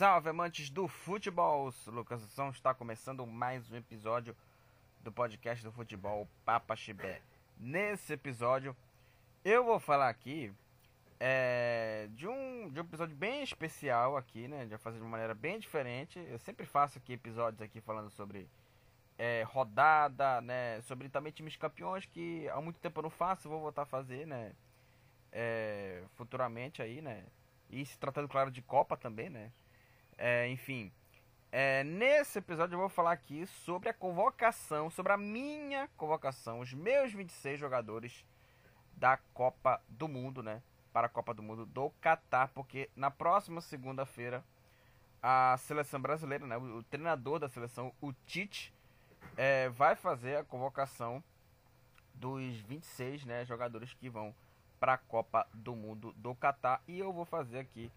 salve, amantes do futebol! Lucas São está começando mais um episódio do podcast do futebol Papa Chibé. Nesse episódio, eu vou falar aqui é, de, um, de um episódio bem especial aqui, né? De fazer de uma maneira bem diferente. Eu sempre faço aqui episódios aqui falando sobre é, rodada, né? Sobre também times campeões que há muito tempo eu não faço, vou voltar a fazer, né? É, futuramente aí, né? E se tratando, claro, de Copa também, né? É, enfim, é, nesse episódio eu vou falar aqui sobre a convocação, sobre a minha convocação, os meus 26 jogadores da Copa do Mundo, né? Para a Copa do Mundo do Catar, porque na próxima segunda-feira a seleção brasileira, né? O, o, treinador da seleção, o Tite, é, vai fazer a convocação dos 26 né, jogadores que vão para a Copa do Mundo do Catar. E eu vou fazer aqui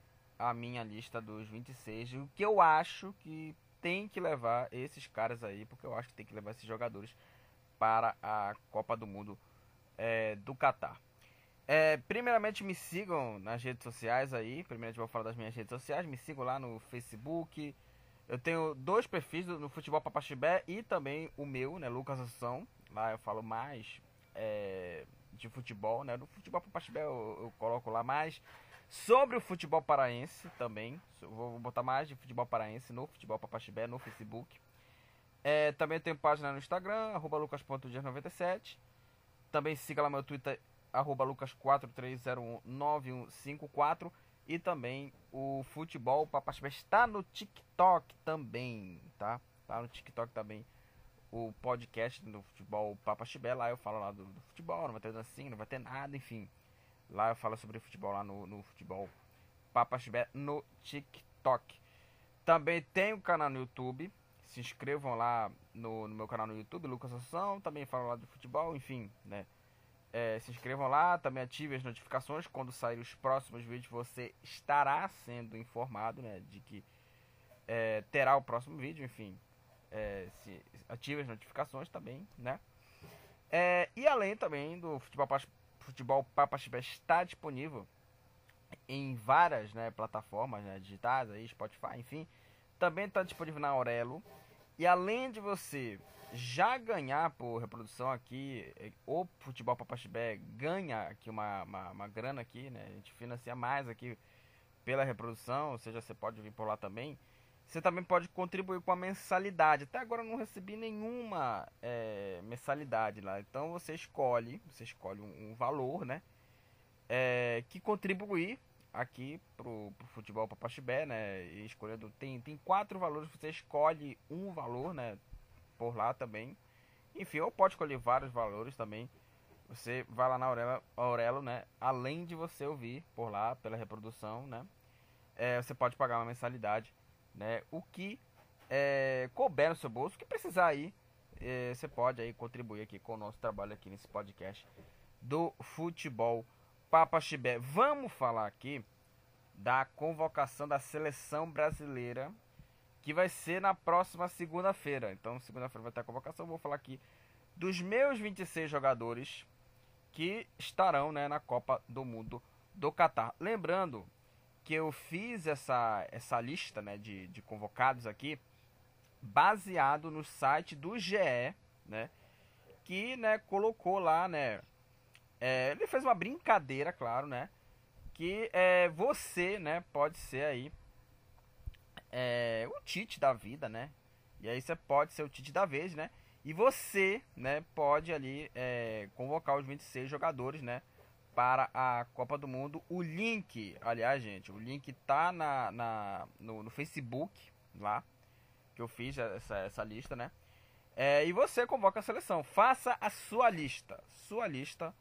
a minha lista dos 26. O que eu acho que tem que levar esses caras aí, porque eu acho que tem que levar esses jogadores para a Copa do Mundo é, do Catar. É, primeiramente me sigam nas redes sociais aí. Primeiramente vou falar das minhas redes sociais. Me sigam lá no Facebook. Eu tenho dois perfis no Futebol Papaxibé e também o meu, né, Lucas Assunção. Lá eu falo mais é, de futebol, né? No futebol Papaxibé eu, eu coloco lá mais sobre o futebol paraense também. Vou botar mais de futebol paraense no futebol Papaxibé no Facebook. É, também tenho página no Instagram, arroba lucas.dias97. Também siga lá meu Twitter, arroba lucas43019154. E também o futebol Papaxibé está no TikTok também, tá? Tá no TikTok também o podcast do futebol Papa Chibé, lá eu falo lá do, do, futebol, não vai ter dancinha, não vai ter nada, enfim. Lá eu falo sobre futebol lá no, no futebol Papa Chibé no TikTok. Também tem um canal no YouTube. Se inscrevam lá no, no meu canal no YouTube, Lucas Assunção. Também falo lá do futebol, enfim, né? É, se inscrevam lá, também ative as notificações. Quando sair os próximos vídeos, você estará sendo informado, né? De que é, terá o próximo vídeo, enfim é, se ative as notificações também, né? É, e além também do futebol, futebol Papa Chibé está disponível em várias né, plataformas né, digitais, aí, Spotify, enfim. Também está disponível na Aurelo. E além de você já ganhar por reprodução aqui, é, o Futebol Papaxibé ganha aqui uma, uma, uma, grana aqui, né? A gente financia mais aqui pela reprodução, ou seja, você pode vir por lá também. Você também pode contribuir com a mensalidade. Até agora eu não recebi nenhuma é, mensalidade lá. Então você escolhe, você escolhe um, um valor, né? É, que contribuir aqui pro, pro futebol para Paxibé, né? E escolhendo tem tem quatro valores. Você escolhe um valor, né? Por lá também. Enfim, ou pode escolher vários valores também. Você vai lá na Aurelo, Aurelo né? Além de você ouvir por lá pela reprodução, né? É, você pode pagar uma mensalidade né? O que é, couber no seu bolso, o que precisar aí, é, você pode aí contribuir aqui com o nosso trabalho aqui nesse podcast do futebol Papa Chibé. Vamos falar aqui da convocação da seleção brasileira que vai ser na próxima segunda-feira. Então, segunda-feira vai ter a convocação. vou falar aqui dos meus 26 jogadores que estarão né, na Copa do Mundo do Catar. Lembrando que eu fiz essa, essa lista né, de, de convocados aqui baseado no site do GE, né? Que né, colocou lá, né? É, ele fez uma brincadeira, claro, né? Que é, você, né, pode ser aí é, o Tite da vida, né? E aí você pode ser o Tite da vez, né? E você, né, pode ali é, convocar os 26 jogadores, né? Para a Copa do Mundo. O link, aliás, gente, o link tá na, na no, no, Facebook lá que eu fiz essa, essa lista, né? É, e você convoca a seleção. Faça a sua lista. Sua lista.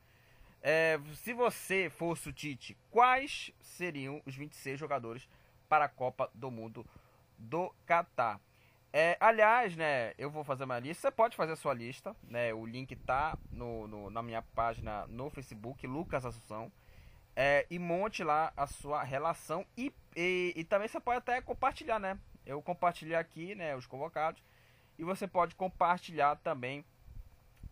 É, se você fosse o Tite, quais seriam os 26 jogadores para a Copa do Mundo do Catar? É, aliás, né, eu vou fazer uma lista. Você pode fazer a sua lista, né? O link tá no, no na minha página no Facebook, Lucas Assunção. É, e monte lá a sua relação e, e, e, também você pode até compartilhar, né? Eu compartilhei aqui, né, os convocados e você pode compartilhar também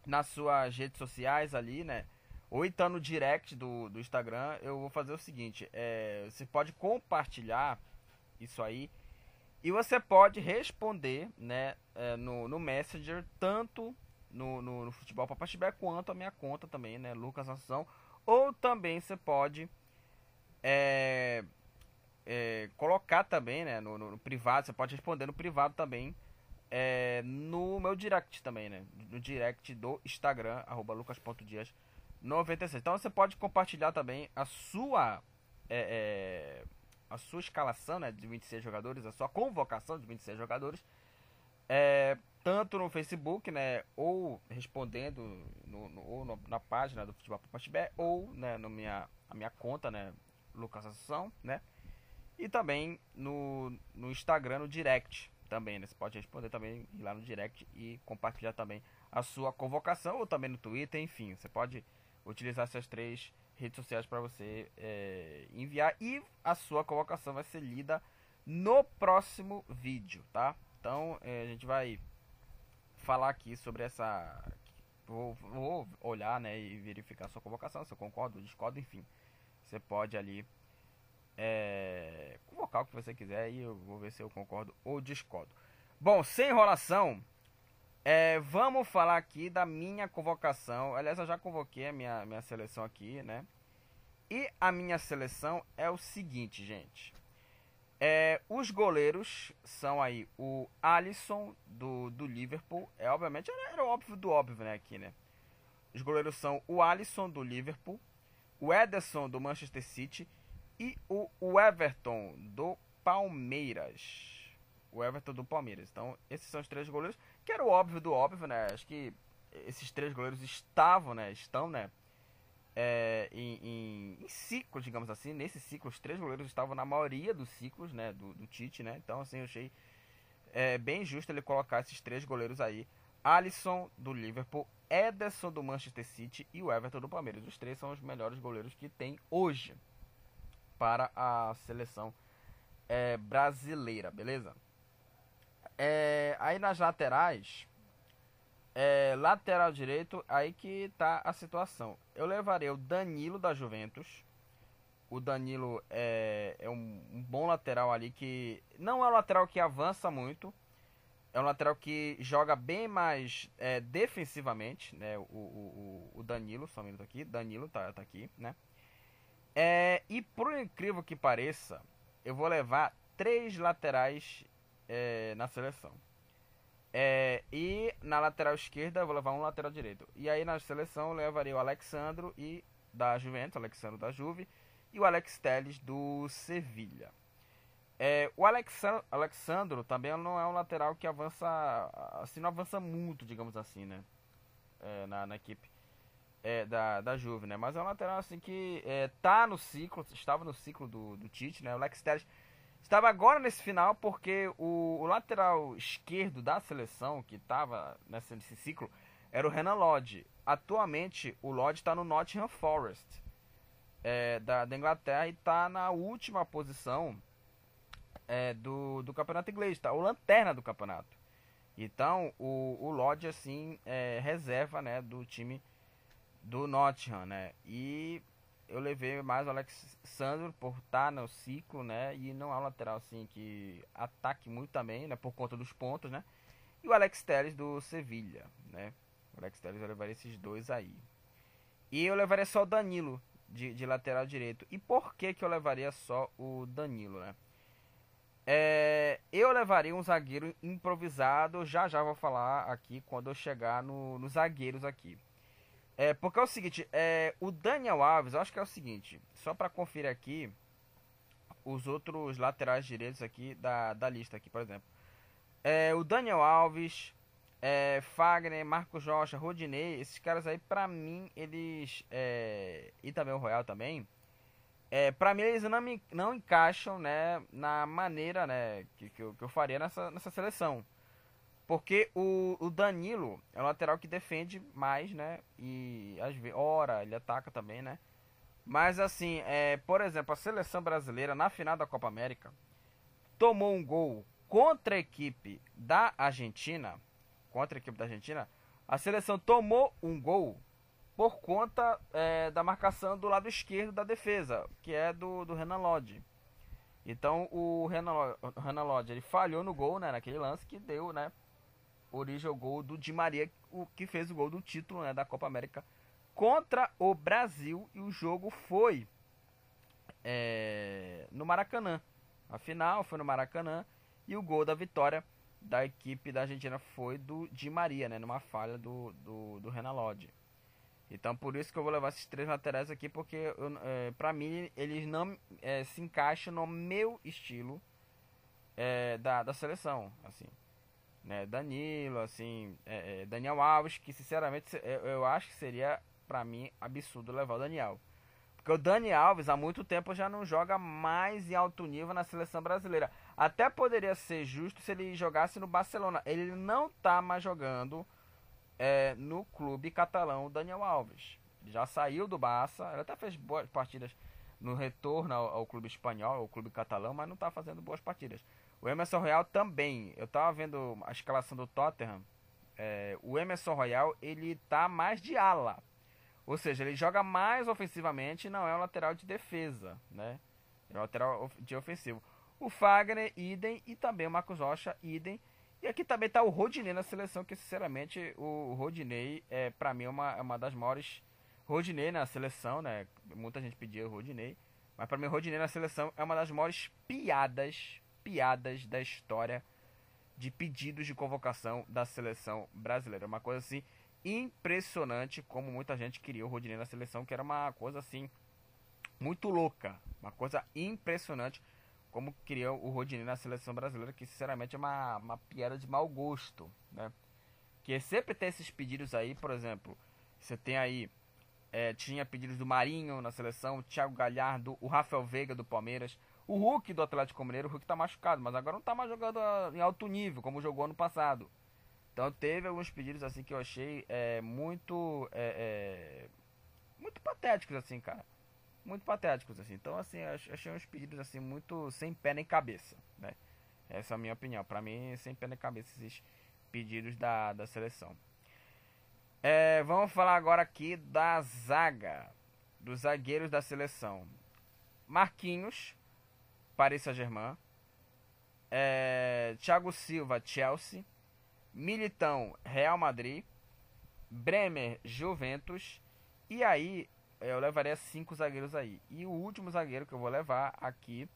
nas suas redes sociais ali, né? Ou então no direct do, do Instagram, eu vou fazer o seguinte: é, você pode compartilhar isso aí E você pode responder né, é, no, no Messenger, tanto no, no, no Futebol Papachibé, quanto a minha conta também, né, Lucas Assunção. Ou também você pode é, é, colocar também né, no, no, no, privado, você pode responder no privado também, é, no meu direct também, né, no direct do Instagram, arroba lucas.dias96. Então você pode compartilhar também a sua... É, é a sua escalação né, de 26 jogadores, a sua convocação de 26 jogadores, é, tanto no Facebook, né, ou respondendo no, no, ou no, na página do Futebol Papachibé, ou né, no minha, a minha conta, né, Lucas Assunção, né, e também no, no Instagram, no direct, também, né, você pode responder também lá no direct e compartilhar também a sua convocação, ou também no Twitter, enfim, você pode utilizar essas três redes sociais para você é, enviar e a sua colocação vai ser lida no próximo vídeo, tá? Então é, a gente vai falar aqui sobre essa. Vou, vou, olhar né, e verificar a sua convocação, se eu concordo discordo, enfim. Você pode ali é, convocar o que você quiser e eu vou ver se eu concordo ou discordo. Bom, sem enrolação, é, vamos falar aqui da minha convocação. Aliás, eu já convoquei a minha, minha seleção aqui, né? E a minha seleção é o seguinte, gente. É, os goleiros são aí o Alisson do, do Liverpool. É obviamente era, óbvio do óbvio, né? Aqui, né? Os goleiros são o Alisson do Liverpool, o Ederson do Manchester City e o Everton do Palmeiras o Everton do Palmeiras. Então, esses são os três goleiros, que era o óbvio do óbvio, né? Acho que esses três goleiros estavam, né? Estão, né? É, em, em, em ciclos, digamos assim. Nesse ciclo, os três goleiros estavam na maioria dos ciclos, né? Do, do Tite, né? Então, assim, eu achei é, bem justo ele colocar esses três goleiros aí. Alisson do Liverpool, Ederson do Manchester City e o Everton do Palmeiras. Os três são os melhores goleiros que tem hoje para a seleção é, brasileira, beleza? É, aí nas laterais, é, lateral direito, aí que tá a situação. Eu levaria o Danilo da Juventus. O Danilo é, é um, um, bom lateral ali que não é um lateral que avança muito. É um lateral que joga bem mais é, defensivamente, né? O, o, o, Danilo, só um minuto aqui. Danilo tá, tá aqui, né? É, e por incrível que pareça, eu vou levar três laterais é, na seleção. É, e na lateral esquerda eu vou levar um lateral direito. E aí na seleção eu levaria o Alexandro e da Juventus, Alexandro da Juve, e o Alex Telles do Sevilha. É, o Alexandro, Alexandro também não é um lateral que avança, assim, não avança muito, digamos assim, né? É, na, na, equipe é, da, da Juve, né? Mas é um lateral assim que é, tá no ciclo, estava no ciclo do, do Tite, né? O Alex Telles Estava agora nesse final porque o, o lateral esquerdo da seleção, que estava nesse, nesse, ciclo, era o Renan Lodge. Atualmente, o Lodge está no Nottingham Forest é, da, da, Inglaterra e está na última posição é, do, do campeonato inglês. Tá? O lanterna do campeonato. Então, o, o Lodge, assim, é reserva né, do time do Nottingham, né? E eu levei mais o Alexandre por estar tá no ciclo, né? E não é um lateral assim que ataque muito também, né? Por conta dos pontos, né? E o Alex Telles do Sevilha, né? O Alex Telles eu levaria esses dois aí. E eu levaria só o Danilo de, de lateral direito. E por que que eu levaria só o Danilo, né? É, eu levaria um zagueiro improvisado, já já vou falar aqui quando eu chegar no, nos zagueiros aqui. É, porque é o seguinte, é, o Daniel Alves, acho que é o seguinte, só para conferir aqui os outros laterais direitos aqui da, da lista aqui, por exemplo. É, o Daniel Alves, é, Fagner, Marcos Rocha, Rodinei, esses caras aí, pra mim, eles. É, e também o Royal também. É, pra mim, eles não, me, não encaixam né, na maneira né, que, que, eu, que eu faria nessa, nessa seleção. Porque o, o Danilo é um lateral que defende mais, né? E às vezes, ora, ele ataca também, né? Mas assim, é, por exemplo, a seleção brasileira na final da Copa América tomou um gol contra a equipe da Argentina. Contra a equipe da Argentina, a seleção tomou um gol por conta é, da marcação do lado esquerdo da defesa, que é do, do Renan Lodge. Então o Renan Lodge ele falhou no gol, né, naquele lance que deu, né, origem ao gol do Di Maria, o que fez o gol do título, né, da Copa América contra o Brasil e o jogo foi é, no Maracanã. A final foi no Maracanã e o gol da vitória da equipe da Argentina foi do Di Maria, né, numa falha do, do, do Renan Lodge. Então por isso que eu vou levar esses três laterais aqui, porque é, para mim eles não é, se encaixam no meu estilo é, da, da seleção, assim. Né? Danilo, assim, é, é, Daniel Alves, que sinceramente eu, eu acho que seria para mim absurdo levar o Daniel. Porque o Dani Alves há muito tempo já não joga mais em alto nível na seleção brasileira. Até poderia ser justo se ele jogasse no Barcelona. Ele não tá mais jogando é, no clube catalão, o Daniel Alves. Ele já saiu do Barça, ele até fez boas partidas no retorno ao, ao clube espanhol, ao clube catalão, mas não tá fazendo boas partidas. O Emerson Royal também. Eu tava vendo a escalação do Tottenham. É, o Emerson Royal ele tá mais de ala ou seja, ele joga mais ofensivamente não é um lateral de defesa, né? É um lateral de ofensivo. O Fagner, idem, e também o Marcos Rocha, idem. E aqui também está o Rodinei na seleção, que sinceramente o Rodinei é para mim uma, é uma das maiores. Rodinei na seleção, né? Muita gente pedia o Rodinei. Mas para mim o Rodinei na seleção é uma das maiores piadas, piadas da história de pedidos de convocação da seleção brasileira. Uma coisa assim impressionante como muita gente queria o Rodinei na seleção, que era uma coisa assim muito louca, uma coisa impressionante como queria o Rodinei na seleção brasileira, que sinceramente é uma, uma piada de mau gosto, né? Que sempre tem esses pedidos aí, por exemplo, você tem aí é, tinha pedidos do Marinho na seleção, o Thiago Galhardo, o Rafael Veiga do Palmeiras, o Hulk do Atlético Mineiro, o Hulk tá machucado, mas agora não tá mais jogando ah, em alto nível, como jogou ano passado. Então teve alguns pedidos assim que eu achei é, muito é, é, muito patéticos assim, cara. Muito patéticos assim. Então assim, achei uns pedidos assim muito sem pé nem cabeça, né? Essa é a minha opinião. Para mim, sem pé nem cabeça esses pedidos da, da seleção. É, vamos falar agora aqui da zaga, dos zagueiros da seleção. Marquinhos, Paris Saint-Germain. É, Thiago Silva, Chelsea. Militão, Real Madrid. Bremer, Juventus. E aí, eu levaria cinco zagueiros aí. E o último zagueiro que eu vou levar aqui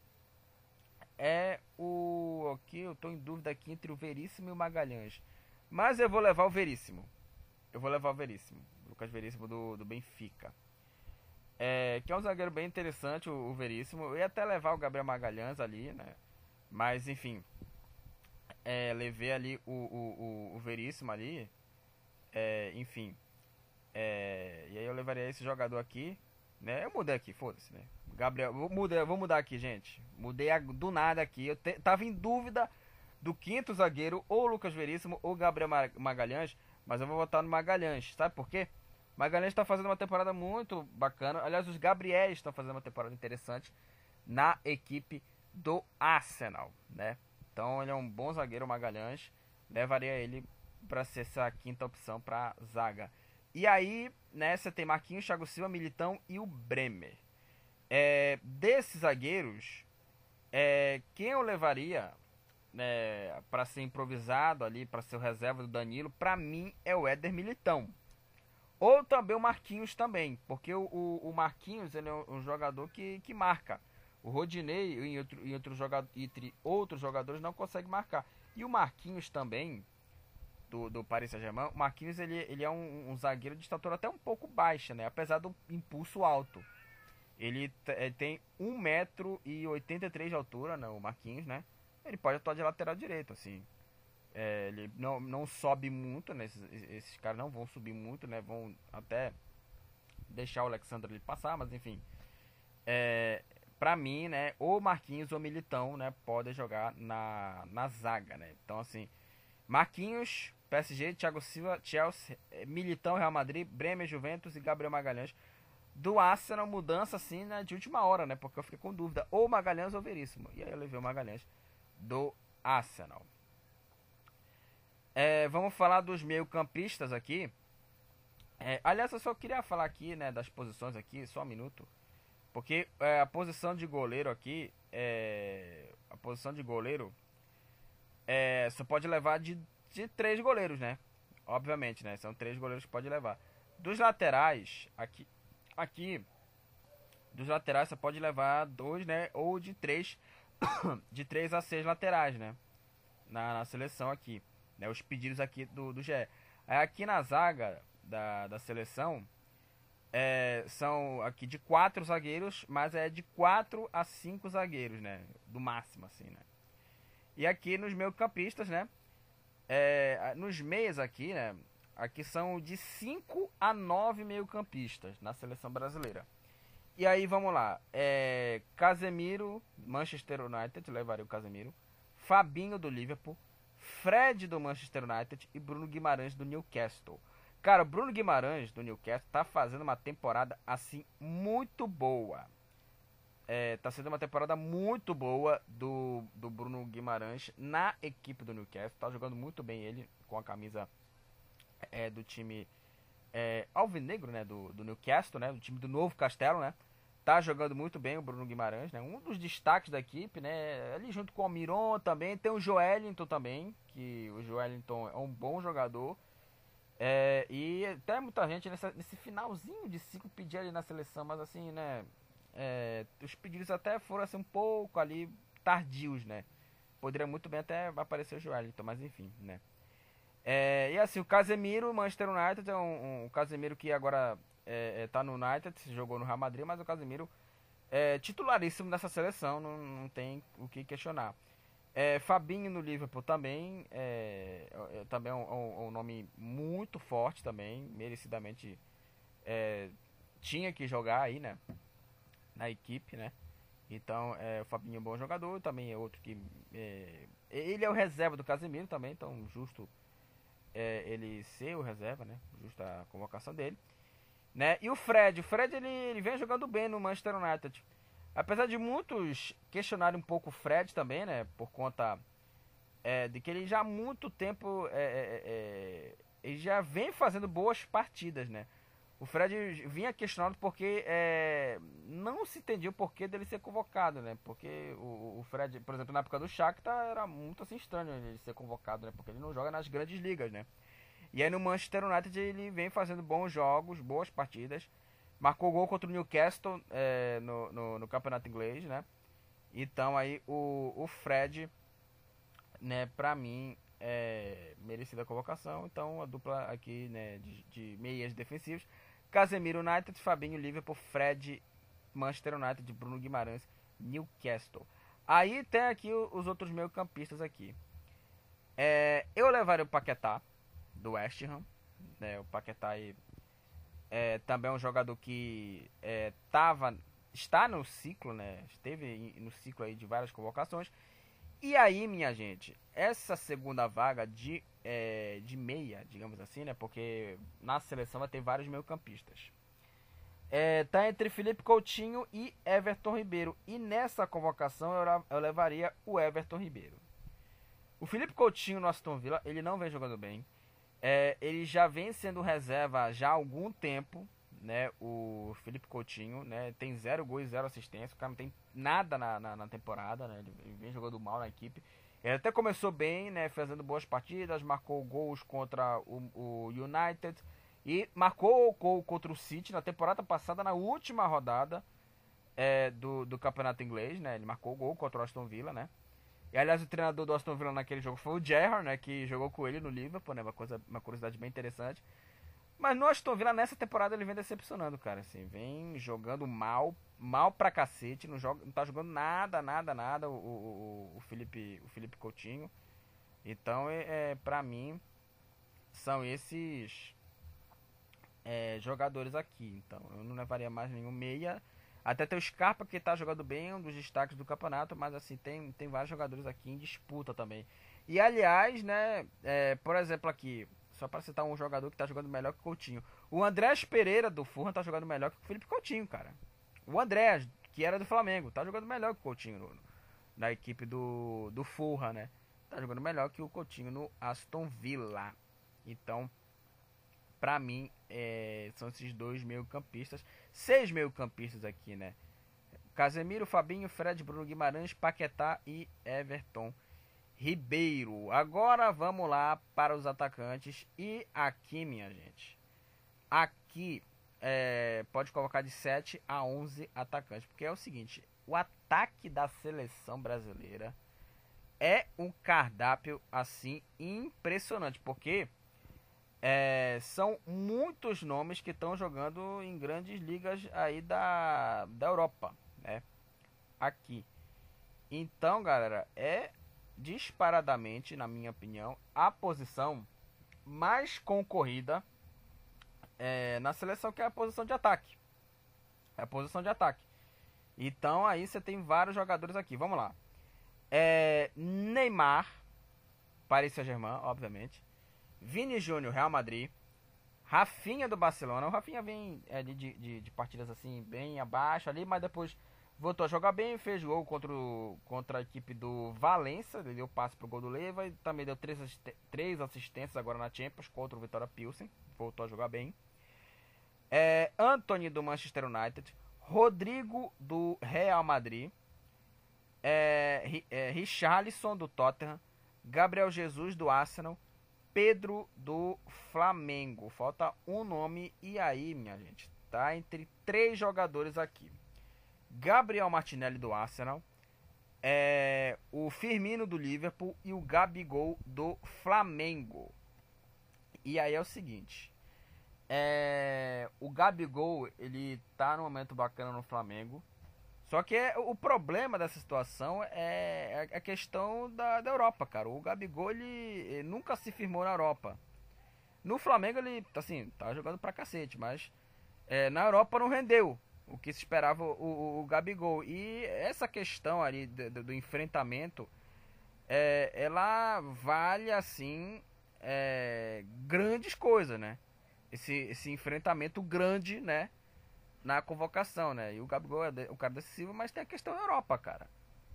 é o. Aqui eu tô em dúvida aqui entre o Veríssimo e o Magalhães. Mas eu vou levar o Veríssimo. Eu vou levar o Veríssimo. Lucas Veríssimo do, do Benfica. É, que é um zagueiro bem interessante, o, o Veríssimo. Eu ia até levar o Gabriel Magalhães ali, né? Mas enfim, é, levei ali o, o, o, o Veríssimo ali. É, enfim. É, e aí eu levaria esse jogador aqui. Né? Eu mudei aqui, foda-se, né? Gabriel, vou mudar, vou mudar aqui, gente. Mudei do nada aqui. Eu te, tava em dúvida do quinto zagueiro, ou Lucas Veríssimo, ou Gabriel Magalhães. Mas eu vou votar no Magalhães. Sabe por quê? Magalhães está fazendo uma temporada muito bacana. Aliás, os Gabriéis estão fazendo uma temporada interessante na equipe do Arsenal, né? Então ele é um bom zagueiro, Magalhães. Levaria ele para ser essa quinta opção para zaga. E aí, nessa tem Marquinhos, Thiago Silva, Militão e o Bremer. É, desses zagueiros, é, quem eu levaria né, para ser improvisado ali, para ser o reserva do Danilo, para mim é o Éder Militão. Ou também o Marquinhos também, porque o, o, o Marquinhos ele é um, jogador que, que marca. O Rodinei e outro, e outro jogador, entre outros jogadores não consegue marcar. E o Marquinhos também, do, do Paris Saint-Germain, o Marquinhos ele, ele é um, um, zagueiro de estatura até um pouco baixa, né? Apesar do impulso alto. Ele, ele tem 1,83m de altura, né? O Marquinhos, né? Ele pode atuar de lateral direito, assim. É, ele não, não sobe muito, né? Esses, esses caras não vão subir muito, né? Vão até deixar o Alexandre passar, mas enfim. É, para mim, né, ou Marquinhos ou Militão, né, podem jogar na, na zaga, né? Então, assim, Marquinhos, PSG, Thiago Silva, Chelsea, eh, Militão, Real Madrid, Bremer, Juventus e Gabriel Magalhães. Do Arsenal, mudança assim, né, de última hora, né? Porque eu fiquei com dúvida, ou Magalhães ou Veríssimo. E aí eu levei o Magalhães do Arsenal. É, vamos falar dos meio-campistas aqui. É, aliás, eu só queria falar aqui, né, das posições aqui, só um minuto. Porque é, a posição de goleiro aqui, é, a posição de goleiro, é, só pode levar de, de três goleiros, né? Obviamente, né? São três goleiros que pode levar. Dos laterais, aqui, aqui, dos laterais você pode levar dois, né? Ou de três, de três a seis laterais, né? Na, na seleção aqui, né? Os pedidos aqui do, do GE. Aqui na zaga da, da seleção, é, são aqui de quatro zagueiros, mas é de quatro a cinco zagueiros, né? Do máximo, assim, né? E aqui nos meio campistas, né? É, nos meias aqui, né? Aqui são de 5 a 9 meio-campistas na seleção brasileira. E aí vamos lá. É, Casemiro, Manchester United, levaria o Casemiro. Fabinho do Liverpool. Fred do Manchester United e Bruno Guimarães do Newcastle. Cara, o Bruno Guimarães do Newcastle tá fazendo uma temporada assim muito boa. É, tá sendo uma temporada muito boa do, do Bruno Guimarães na equipe do Newcastle. Tá jogando muito bem ele com a camisa é, do time é, alvinegro, né? Do, do Newcastle, né? Do time do Novo Castelo, né? Tá jogando muito bem o Bruno Guimarães, né? Um dos destaques da equipe, né? Ali junto com o Miron também. Tem o Joelinton também, que o Joelinton é um bom jogador. É, e até muita gente nessa, nesse finalzinho de ciclo pedir ali na seleção, mas assim, né? É, os pedidos até foram assim um pouco ali tardios, né? Poderia muito bem até aparecer o Joelinton, mas enfim, né? É, e assim, o Casemiro, Manchester United é um, um Casemiro que agora é, é, tá no United, jogou no Real Madrid, mas o Casemiro é titularíssimo nessa seleção, não, não tem o que questionar. É, Fabinho no Liverpool também, é, é também é um, um, um, nome muito forte também, merecidamente é, tinha que jogar aí, né, na equipe, né. Então, é, o Fabinho é um bom jogador, também é outro que é, ele é o reserva do Casemiro também, então justo é, ele ser o reserva, né? Justa a convocação dele. Né? E o Fred, o Fred ele, ele vem jogando bem no Manchester United. Apesar de muitos questionarem um pouco o Fred também, né? Por conta é, de que ele já há muito tempo é, é, é ele já vem fazendo boas partidas, né? O Fred vinha questionado porque é, não se entendia o porquê dele ser convocado, né? Porque o, o, Fred, por exemplo, na época do Shakhtar era muito assim estranho ele ser convocado, né? Porque ele não joga nas grandes ligas, né? E aí no Manchester United ele vem fazendo bons jogos, boas partidas. Marcou gol contra o Newcastle é, no, no, no, campeonato inglês, né? Então aí o, o Fred, né, pra mim, é merecida a convocação. Então a dupla aqui, né, de, de meias defensivos Casemiro United, Fabinho Liverpool, Fred Manchester United, Bruno Guimarães, Newcastle. Aí tem aqui os outros meio campistas aqui. É, eu levaria o Paquetá do West Ham. Né, o Paquetá aí, é, também é um jogador que é, tava, está no ciclo, né? Esteve no ciclo aí de várias convocações. E aí, minha gente, essa segunda vaga de, é, de meia, digamos assim, né? Porque na seleção vai ter vários meio-campistas. É, tá entre Felipe Coutinho e Everton Ribeiro. E nessa convocação eu, eu levaria o Everton Ribeiro. O Felipe Coutinho no Aston Villa, ele não vem jogando bem. É, ele já vem sendo reserva já há algum tempo né? O Felipe Coutinho, né? Tem zero gols, zero assistência. O cara não tem nada na, na, na temporada, né? Ele vem jogando mal na equipe. Ele até começou bem, né? Fazendo boas partidas, marcou gols contra o, o United e marcou o gol contra o City na temporada passada, na última rodada é, do, do campeonato inglês, né? Ele marcou o gol contra o Aston Villa, né? E aliás, o treinador do Aston Villa naquele jogo foi o Gerrard, né? Que jogou com ele no Liverpool, né? Uma, coisa, uma curiosidade bem interessante. Mas no Aston Villa, nessa temporada, ele vem decepcionando, cara. Assim, vem jogando mal, mal pra cacete. Não, joga, não tá jogando nada, nada, nada o, o, o, Felipe, o Felipe Coutinho. Então, é, é, pra mim, são esses é, jogadores aqui. Então, eu não levaria mais nenhum meia. Até tem o Scarpa que tá jogando bem, um dos destaques do campeonato, mas assim, tem, tem vários jogadores aqui em disputa também. E aliás, né, é, por exemplo aqui, só para citar um jogador que tá jogando melhor que o Coutinho. O Andrés Pereira do Furran tá jogando melhor que o Felipe Coutinho, cara. O Andrés, que era do Flamengo, tá jogando melhor que o Coutinho no, na equipe do, do Furra, né? Tá jogando melhor que o Coutinho no Aston Villa. Então, pra mim, é, são esses dois meio-campistas. Seis meio-campistas aqui, né? Casemiro, Fabinho, Fred, Bruno Guimarães, Paquetá e Everton Ribeiro. Agora vamos lá para os atacantes. E aqui, minha gente, aqui é, pode colocar de 7 a 11 atacantes. Porque é o seguinte: o ataque da seleção brasileira é um cardápio assim impressionante. Porque é, são muitos nomes que estão jogando em grandes ligas aí da, da Europa, né? Aqui. Então, galera, é disparadamente, na minha opinião, a posição mais concorrida é, na seleção, que é a posição de ataque. É a posição de ataque. Então aí você tem vários jogadores aqui. Vamos lá. É, Neymar, Paris Saint-Germain, obviamente. Vini Júnior, Real Madrid. Rafinha do Barcelona. O Rafinha vem é, de, de, de, partidas assim, bem abaixo ali, mas depois voltou a jogar bem, fez gol contra, o, contra a equipe do Valência, ele deu passe pro gol do Leva e também deu três, três assistências agora na Champions contra o Vitória Pilsen, voltou a jogar bem. É, Anthony do Manchester United, Rodrigo do Real Madrid, é, é, Richarlison do Tottenham, Gabriel Jesus do Arsenal, Pedro do Flamengo. Falta um nome e aí, minha gente, tá entre três jogadores aqui. Gabriel Martinelli do Arsenal, é, o Firmino do Liverpool e o Gabigol do Flamengo. E aí é o seguinte, é, o Gabigol ele tá num momento bacana no Flamengo. Só que é, o problema dessa situação é, é a questão da, da Europa, cara. O Gabigol ele, ele, nunca se firmou na Europa. No Flamengo ele, assim, tá jogando pra cacete, mas é, na Europa não rendeu o que se esperava o, o, o Gabigol. E essa questão ali do, do enfrentamento, é, ela vale assim é, grandes coisas, né? Esse, esse enfrentamento grande, né? Na convocação, né? E o Gabigol é o cara decisivo, mas tem a questão Europa, cara.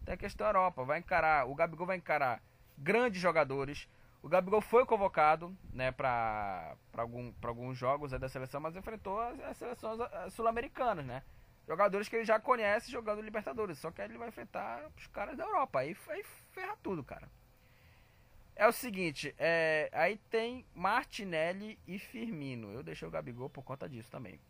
Tem a questão Europa. Vai encarar, o Gabigol vai encarar grandes jogadores. O Gabigol foi convocado, né, para algum, alguns jogos da seleção, mas enfrentou as, as seleções sul-americanas, né? Jogadores que ele já conhece jogando Libertadores. Só que aí ele vai enfrentar os caras da Europa. Aí, aí ferra tudo, cara. É o seguinte, é, aí tem Martinelli e Firmino. Eu deixei o Gabigol por conta disso também.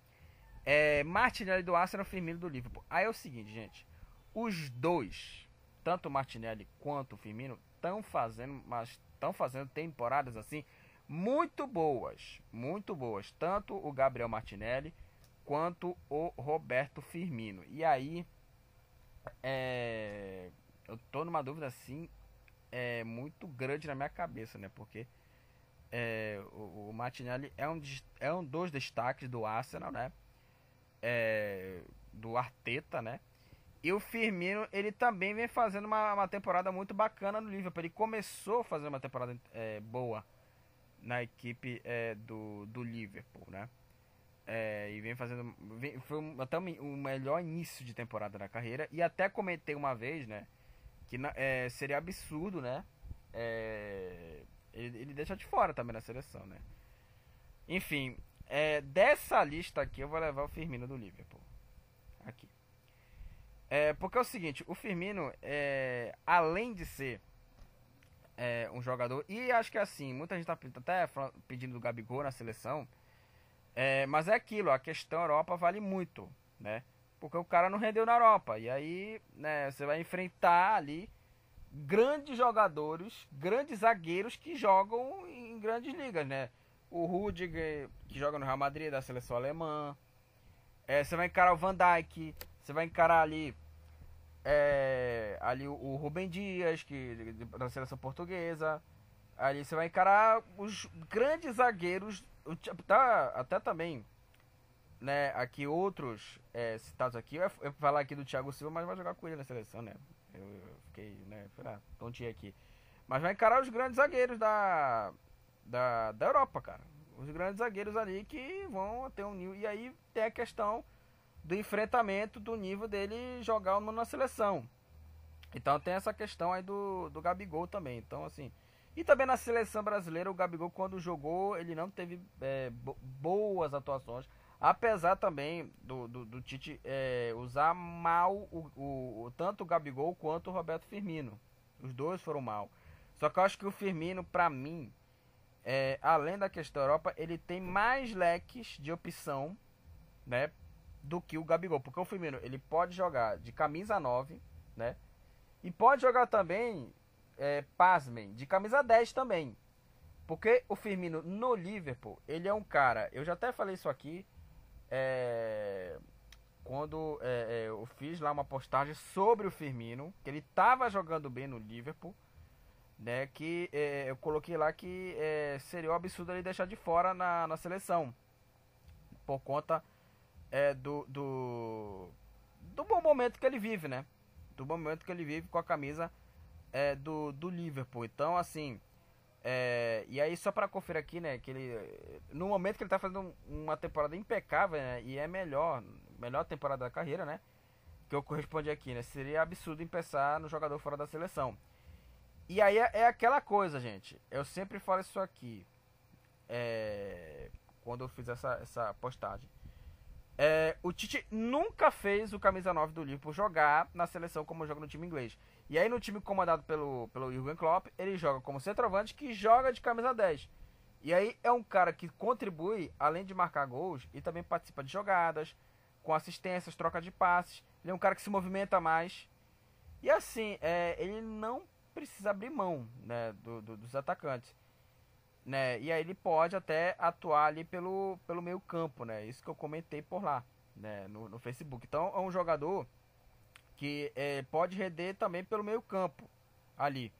É, Martinelli do Arsenal, Firmino do Liverpool. Aí é o seguinte, gente. Os dois, tanto o Martinelli quanto o Firmino, estão fazendo, mas estão fazendo temporadas assim muito boas, muito boas. Tanto o Gabriel Martinelli quanto o Roberto Firmino. E aí, é, eu tô numa dúvida assim é muito grande na minha cabeça, né? Porque é, o, o Martinelli é um, é um dos destaques do Arsenal, né? É, do Arteta, né? E o Firmino, ele também vem fazendo uma, uma temporada muito bacana no Liverpool. Ele começou fazer uma temporada é, boa na equipe é, do, do Liverpool, né? É, e vem fazendo. Vem, foi até o, o melhor início de temporada da carreira. E até comentei uma vez, né? Que é, seria absurdo, né? É, ele, ele deixa de fora também na seleção, né? Enfim, é, dessa lista aqui eu vou levar o Firmino do Liverpool. Aqui. É, porque é o seguinte, o Firmino, é, além de ser é, um jogador, e acho que é assim, muita gente tá até pedindo do Gabigol na seleção, é, mas é aquilo, a questão Europa vale muito, né? Porque o cara não rendeu na Europa. E aí, né, você vai enfrentar ali grandes jogadores, grandes zagueiros que jogam em grandes ligas, né? O Rudiger, que joga no Real Madrid, da seleção alemã. É, você vai encarar o Van Dijk, você vai encarar ali é, ali o, Rubem Dias, que da seleção portuguesa. Ali você vai encarar os grandes zagueiros, tá, até também né, aqui outros é, citados aqui, eu ia falar aqui do Thiago Silva, mas vai jogar com ele na seleção, né? Eu, eu fiquei, né, tontinho aqui. Mas vai encarar os grandes zagueiros da, da, da Europa, cara. Os grandes zagueiros ali que vão ter um nível. E aí tem a questão do enfrentamento do nível dele jogar na seleção. Então tem essa questão aí do, do Gabigol também. Então, assim. E também na seleção brasileira, o Gabigol, quando jogou, ele não teve é, boas atuações Apesar também do, do, do Tite é, usar mal o, o, tanto o Gabigol quanto o Roberto Firmino. Os dois foram mal. Só que eu acho que o Firmino, pra mim, é, além da questão Europa, ele tem mais leques de opção, né? Do que o Gabigol. Porque o Firmino, ele pode jogar de camisa 9, né? E pode jogar também, é, pasmem, de camisa 10 também. Porque o Firmino no Liverpool, ele é um cara, eu já até falei isso aqui, é, quando é, é, eu fiz lá uma postagem sobre o Firmino, que ele estava jogando bem no Liverpool, né? Que é, eu coloquei lá que é, seria um absurdo ele deixar de fora na, na seleção, por conta é, do, do, do bom momento que ele vive, né? Do bom momento que ele vive com a camisa é, do, do Liverpool. Então, assim, é, e aí, só para conferir aqui, né, que ele, no momento que ele tá fazendo uma temporada impecável, né, e é melhor, melhor temporada da carreira, né, que eu correspondi aqui, né, seria absurdo pensar no jogador fora da seleção. E aí é, é aquela coisa, gente, eu sempre falo isso aqui, é, quando eu fiz essa, essa postagem. É, o Tite nunca fez o camisa 9 do Liverpool jogar na seleção como joga no time inglês. E aí no time comandado pelo, pelo Jurgen Klopp, ele joga como centroavante que joga de camisa 10. E aí é um cara que contribui, além de marcar gols, e também participa de jogadas, com assistências, troca de passes. Ele é um cara que se movimenta mais. E assim, é, ele não precisa abrir mão né, do, do, dos atacantes né? E aí ele pode até atuar ali pelo, pelo meio campo, né? Isso que eu comentei por lá, né? No, no Facebook. Então é um jogador que é, pode render também pelo meio campo ali.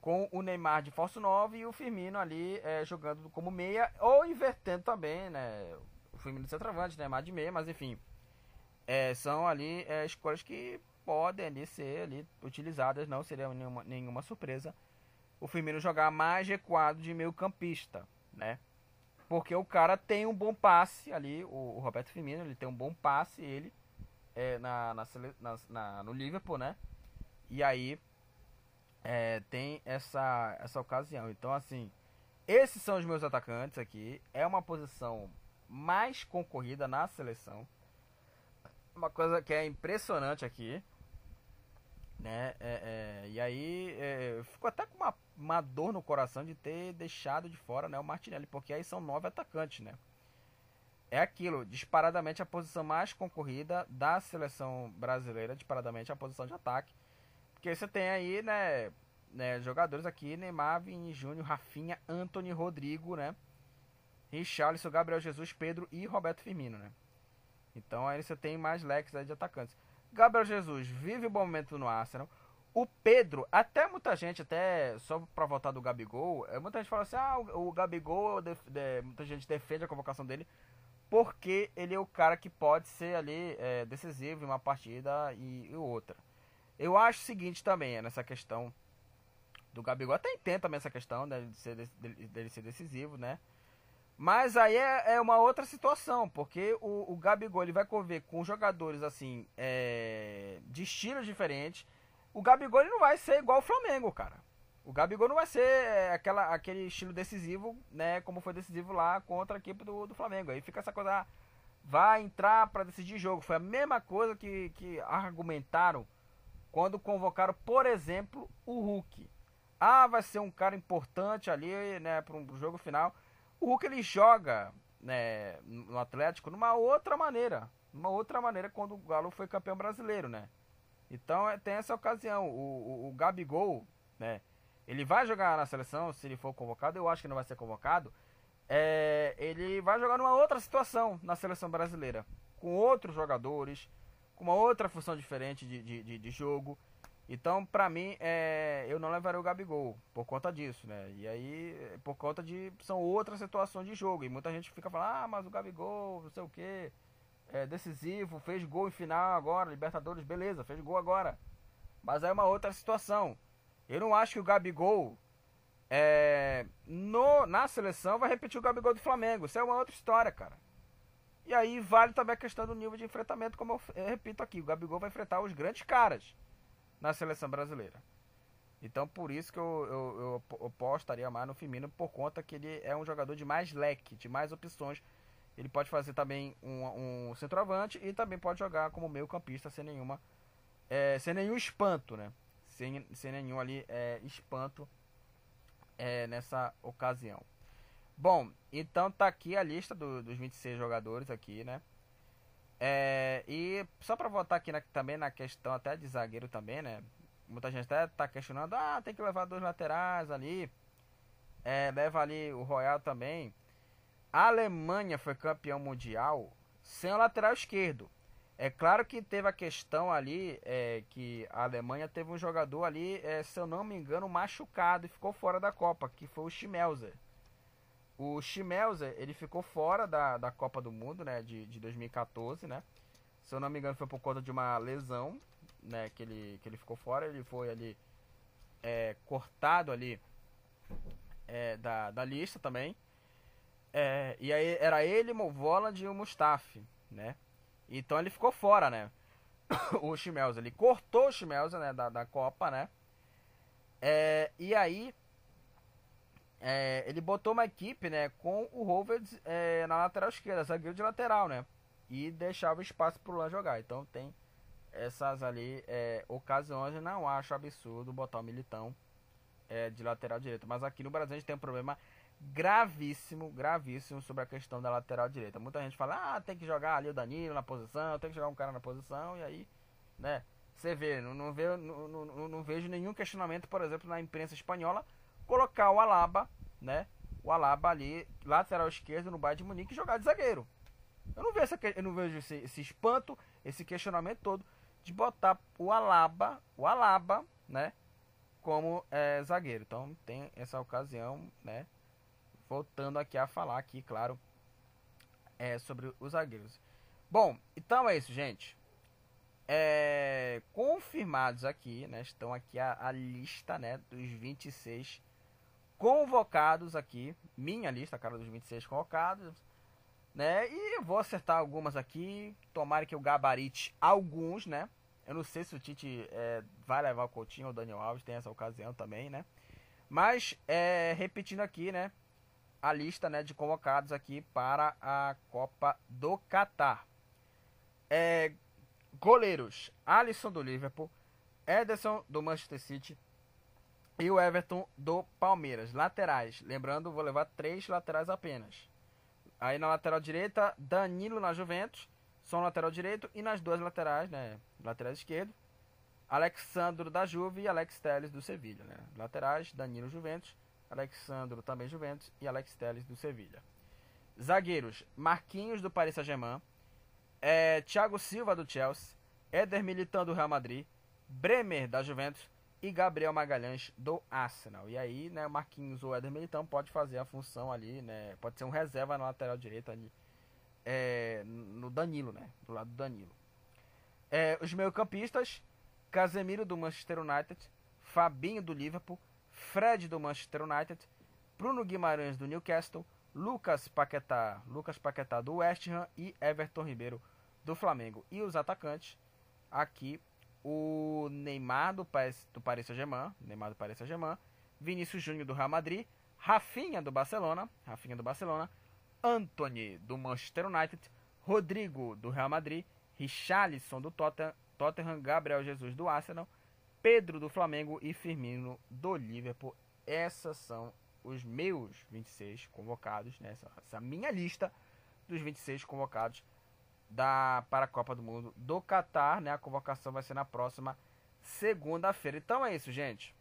Com o Neymar de falso 9 e o Firmino ali é, jogando como meia ou invertendo também, né? O Firmino de centroavante, Neymar de meia, mas enfim. É, são ali é, escolhas que podem ali ser ali utilizadas, não seria nenhuma, nenhuma surpresa o Firmino jogar mais recuado de meio campista, né? Porque o cara tem um bom passe ali, o, o Roberto Firmino, ele tem um bom passe, ele, é, na, na, na, no Liverpool, né? E aí é, tem essa, essa ocasião. Então, assim, esses são os meus atacantes aqui. É uma posição mais concorrida na seleção. Uma coisa que é impressionante aqui né? É, é, e aí é, eu fico até com uma, uma dor no coração de ter deixado de fora né, o Martinelli, porque aí são nove atacantes, né? É aquilo, disparadamente a posição mais concorrida da seleção brasileira, disparadamente a posição de ataque. Porque você tem aí, né, né jogadores aqui, Neymar, Vini Júnior, Rafinha, Anthony, Rodrigo, né? Richarlison, Gabriel Jesus, Pedro e Roberto Firmino, né? Então aí você tem mais leques de atacantes. Gabriel Jesus vive o bom momento no Arsenal. O Pedro, até muita gente, até só para voltar do Gabigol, é, muita gente fala assim: ah, o, o Gabigol, de, de, muita gente defende a convocação dele, porque ele é o cara que pode ser ali é, decisivo em uma partida e, e, outra. Eu acho o seguinte também, é nessa questão do Gabigol, até entendo também essa questão né, ser, dele ser decisivo, né? Mas aí é, é, uma outra situação, porque o, o Gabigol ele vai conviver com jogadores assim é, de estilos diferentes. O Gabigol ele não vai ser igual o Flamengo, cara. O Gabigol não vai ser é, aquela, aquele estilo decisivo, né? Como foi decisivo lá contra a equipe do, do Flamengo. Aí fica essa coisa, ah, vai entrar para decidir jogo. Foi a mesma coisa que, que argumentaram quando convocaram, por exemplo, o Hulk. Ah, vai ser um cara importante ali, né, para um jogo final. O Hulk ele joga né, no Atlético numa outra maneira. Uma outra maneira quando o Galo foi campeão brasileiro, né? Então é, tem essa ocasião. O, o, o Gabigol, né? Ele vai jogar na seleção, se ele for convocado, eu acho que não vai ser convocado. É, ele vai jogar numa outra situação na seleção brasileira. Com outros jogadores, com uma outra função diferente de, de, de, de jogo. Então, pra mim, é, eu não levaria o Gabigol por conta disso, né? E aí, por conta de. São outras situações de jogo. E muita gente fica falando, ah, mas o Gabigol, não sei o que, é decisivo, fez gol em final agora, Libertadores, beleza, fez gol agora. Mas aí é uma outra situação. Eu não acho que o Gabigol é, no, na seleção vai repetir o Gabigol do Flamengo. Isso é uma outra história, cara. E aí vale também a questão do nível de enfrentamento, como eu, eu repito aqui. O Gabigol vai enfrentar os grandes caras na seleção brasileira. Então por isso que eu, eu, eu, eu postaria mais no Firmino, por conta que ele é um jogador de mais leque, de mais opções Ele pode fazer também um, um centroavante e também pode jogar como meio campista sem nenhuma é, sem nenhum espanto, né? Sem, sem nenhum ali é, espanto é, nessa ocasião. Bom, então tá aqui a lista do, dos 26 jogadores aqui, né? É, e só para voltar aqui na, também na questão até de zagueiro também, né? Muita gente até tá questionando, ah, tem que levar dois laterais ali. É, leva ali o Royal também. A Alemanha foi campeão mundial sem o lateral esquerdo. É claro que teve a questão ali é, que a Alemanha teve um jogador ali, é, se eu não me engano, machucado e ficou fora da Copa, que foi o Schmelzer. O Schmelzer, ele ficou fora da, da Copa do Mundo, né, de, de 2014, né? Se eu não me engano, foi por conta de uma lesão, né, que ele, que ele ficou fora. Ele foi ali é, cortado ali é, da, da lista também. É, e aí era ele, o Voland e o Mustafi, né? Então ele ficou fora, né? o Schmelzer, ele cortou o Schmelzer, né, da, da Copa, né? É, e aí é, ele botou uma equipe, né, com o Rovers é, na lateral esquerda, zagueiro de lateral, né? E deixava espaço pro Lan jogar. Então tem essas ali é, ocasiões, não acho absurdo botar o Militão é, de lateral direito. Mas aqui no Brasil a gente tem um problema gravíssimo, gravíssimo sobre a questão da lateral direita. Muita gente fala, ah, tem que jogar ali o Danilo na posição, tem que jogar um cara na posição, e aí, né, você vê, não, não, vê, não, não, não vejo nenhum questionamento, por exemplo, na imprensa espanhola, colocar o Alaba, né, o Alaba ali, lateral esquerdo no Bayern de Munique jogar de zagueiro. Eu não vejo, essa, eu não vejo esse, esse espanto, esse questionamento todo de botar o Alaba, o Alaba, né, como é, zagueiro. Então tem essa ocasião, né, voltando aqui a falar aqui, claro, é, sobre os zagueiros. Bom, então é isso, gente. É, confirmados aqui, né? Estão aqui a, a, lista, né? Dos 26 convocados aqui. Minha lista, cara, dos 26 convocados. Né? E eu vou acertar algumas aqui. Tomara que eu gabarite alguns, né? Eu não sei se o Tite é, vai levar o Coutinho ou o Daniel Alves, tem essa ocasião também, né? Mas, é, repetindo aqui, né? a lista né, de convocados aqui para a Copa do Catar. É, goleiros: Alisson do Liverpool, Ederson do Manchester City e o Everton do Palmeiras. Laterais: lembrando, vou levar três laterais apenas. Aí na lateral direita, Danilo na Juventus, só no lateral direito, e nas duas laterais, né, laterais esquerdo, Alexandro da Juve e Alex Telles do Sevilha. Né? Laterais: Danilo Juventus. Alexandro também Juventus e Alex Telles do Sevilha. Zagueiros: Marquinhos do Paris Saint-Germain, é, Thiago Silva do Chelsea, Éder Militão do Real Madrid, Bremer da Juventus e Gabriel Magalhães do Arsenal. E aí, né, Marquinhos ou Éder Militão pode fazer a função ali, né, pode ser um reserva na lateral direita ali, é, no Danilo, né, do lado do Danilo. É, os meio-campistas: Casemiro do Manchester United, Fabinho do Liverpool, Fred do Manchester United, Bruno Guimarães do Newcastle, Lucas Paquetá, Lucas Paquetá do West Ham e Everton Ribeiro do Flamengo. E os atacantes, aqui o Neymar do, do Paris Saint-Germain, Neymar do Paris Saint-Germain, Vinícius Júnior do Real Madrid, Rafinha do Barcelona, Rafinha do Barcelona, Anthony do Manchester United, Rodrigo do Real Madrid, Richarlison do Tottenham, Tottenham Gabriel Jesus do Arsenal, Pedro do Flamengo e Firmino do Liverpool. Essas são os meus 26 convocados, né? essa, essa minha lista dos 26 convocados da, para a Copa do Mundo do Catar. Né? A convocação vai ser na próxima segunda-feira. Então é isso, gente.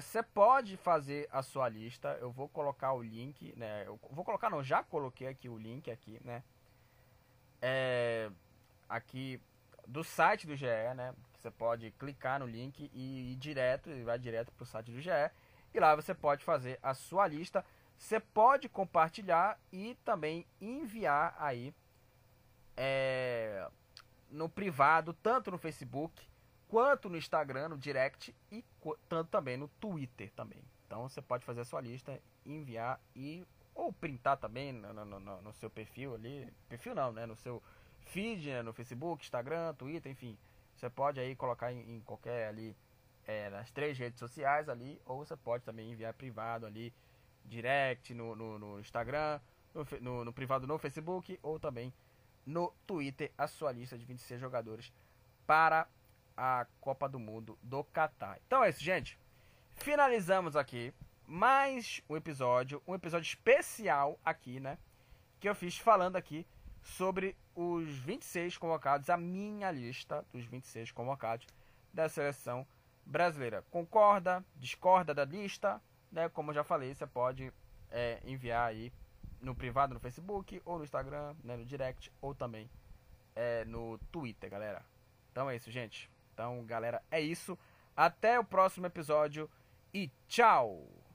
Você é, pode fazer a sua lista. Eu vou colocar o link, né? Eu vou colocar, não, já coloquei aqui o link aqui, né? É, aqui do site do GE, né? Você pode clicar no link e ir direto, e vai direto para o site do GE. E lá você pode fazer a sua lista. Você pode compartilhar e também enviar aí é, no privado, tanto no Facebook quanto no Instagram, no direct e tanto também no Twitter também. Então você pode fazer a sua lista, enviar e ou printar também no, no, no, no seu perfil ali, perfil não, né, no seu feed, né, no Facebook, Instagram, Twitter, enfim. Você pode aí colocar em, em qualquer ali, é, nas três redes sociais ali, ou você pode também enviar privado ali, direct no, no, no Instagram, no, no, no privado no Facebook ou também no Twitter a sua lista de 26 jogadores para a Copa do Mundo do Catar. Então é isso, gente. Finalizamos aqui mais um episódio, um episódio especial aqui, né? Que eu fiz falando aqui sobre os 26 convocados, a minha lista dos 26 convocados da seleção brasileira. Concorda, discorda da lista, né? Como eu já falei, você pode é, enviar aí no privado no Facebook ou no Instagram, né, no direct ou também é, no Twitter, galera. Então é isso, gente. Então, galera, é isso. Até o próximo episódio e tchau!